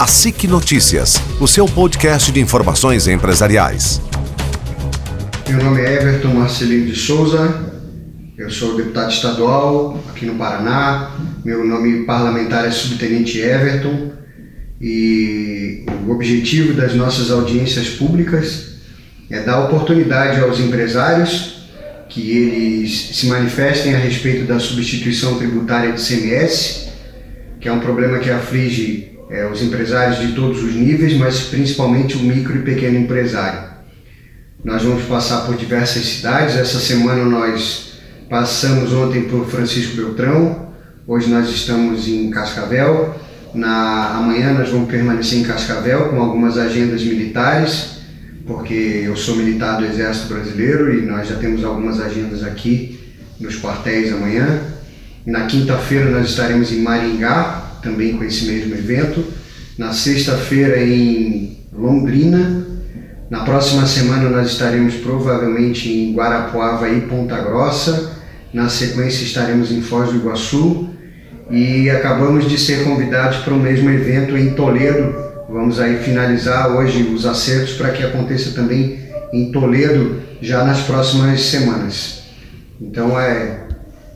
A SIC Notícias, o seu podcast de informações empresariais. Meu nome é Everton Marcelino de Souza, eu sou deputado estadual aqui no Paraná. Meu nome parlamentar é Subtenente Everton e o objetivo das nossas audiências públicas é dar oportunidade aos empresários que eles se manifestem a respeito da substituição tributária de CMS, que é um problema que aflige é, os empresários de todos os níveis, mas principalmente o micro e pequeno empresário. Nós vamos passar por diversas cidades. Essa semana nós passamos ontem por Francisco Beltrão, hoje nós estamos em Cascavel. Na amanhã nós vamos permanecer em Cascavel com algumas agendas militares, porque eu sou militar do Exército Brasileiro e nós já temos algumas agendas aqui nos quartéis amanhã. Na quinta-feira nós estaremos em Maringá, também com esse mesmo evento. Na sexta-feira em Londrina. Na próxima semana nós estaremos provavelmente em Guarapuava e Ponta Grossa. Na sequência estaremos em Foz do Iguaçu e acabamos de ser convidados para o mesmo evento em Toledo. Vamos aí finalizar hoje os acertos para que aconteça também em Toledo já nas próximas semanas. Então é,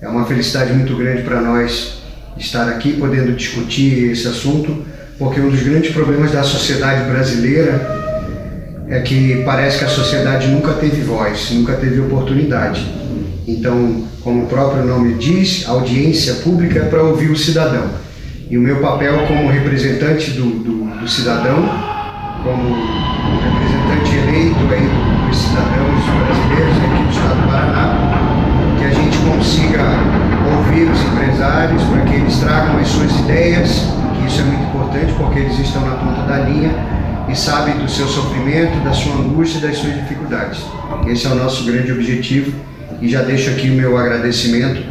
é uma felicidade muito grande para nós estar aqui podendo discutir esse assunto, porque um dos grandes problemas da sociedade brasileira é que parece que a sociedade nunca teve voz, nunca teve oportunidade. Então, como o próprio nome diz, audiência pública é para ouvir o cidadão. E o meu papel como representante do, do, do cidadão, como representante eleito aí dos cidadãos brasileiros tragam as suas ideias, que isso é muito importante porque eles estão na ponta da linha e sabem do seu sofrimento, da sua angústia e das suas dificuldades. Esse é o nosso grande objetivo e já deixo aqui o meu agradecimento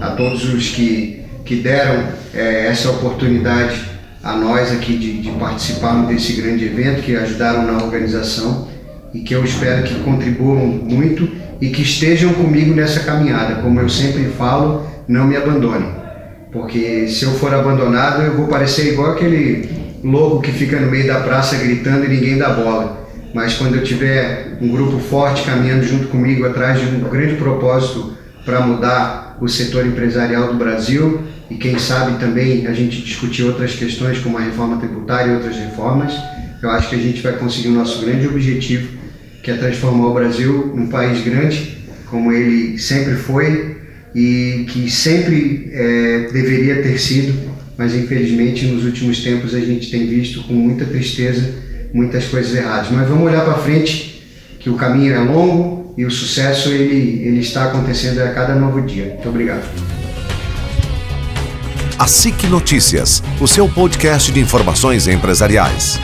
a todos os que, que deram é, essa oportunidade a nós aqui de, de participarmos desse grande evento, que ajudaram na organização e que eu espero que contribuam muito e que estejam comigo nessa caminhada. Como eu sempre falo, não me abandone, porque se eu for abandonado, eu vou parecer igual aquele louco que fica no meio da praça gritando e ninguém dá bola. Mas quando eu tiver um grupo forte caminhando junto comigo atrás de um grande propósito para mudar o setor empresarial do Brasil e quem sabe também a gente discutir outras questões como a reforma tributária e outras reformas, eu acho que a gente vai conseguir o nosso grande objetivo que é transformar o Brasil num país grande, como ele sempre foi e que sempre é, deveria ter sido, mas infelizmente nos últimos tempos a gente tem visto com muita tristeza muitas coisas erradas. Mas vamos olhar para frente, que o caminho é longo e o sucesso ele, ele está acontecendo a cada novo dia. Muito obrigado. A SIC Notícias, o seu podcast de informações empresariais.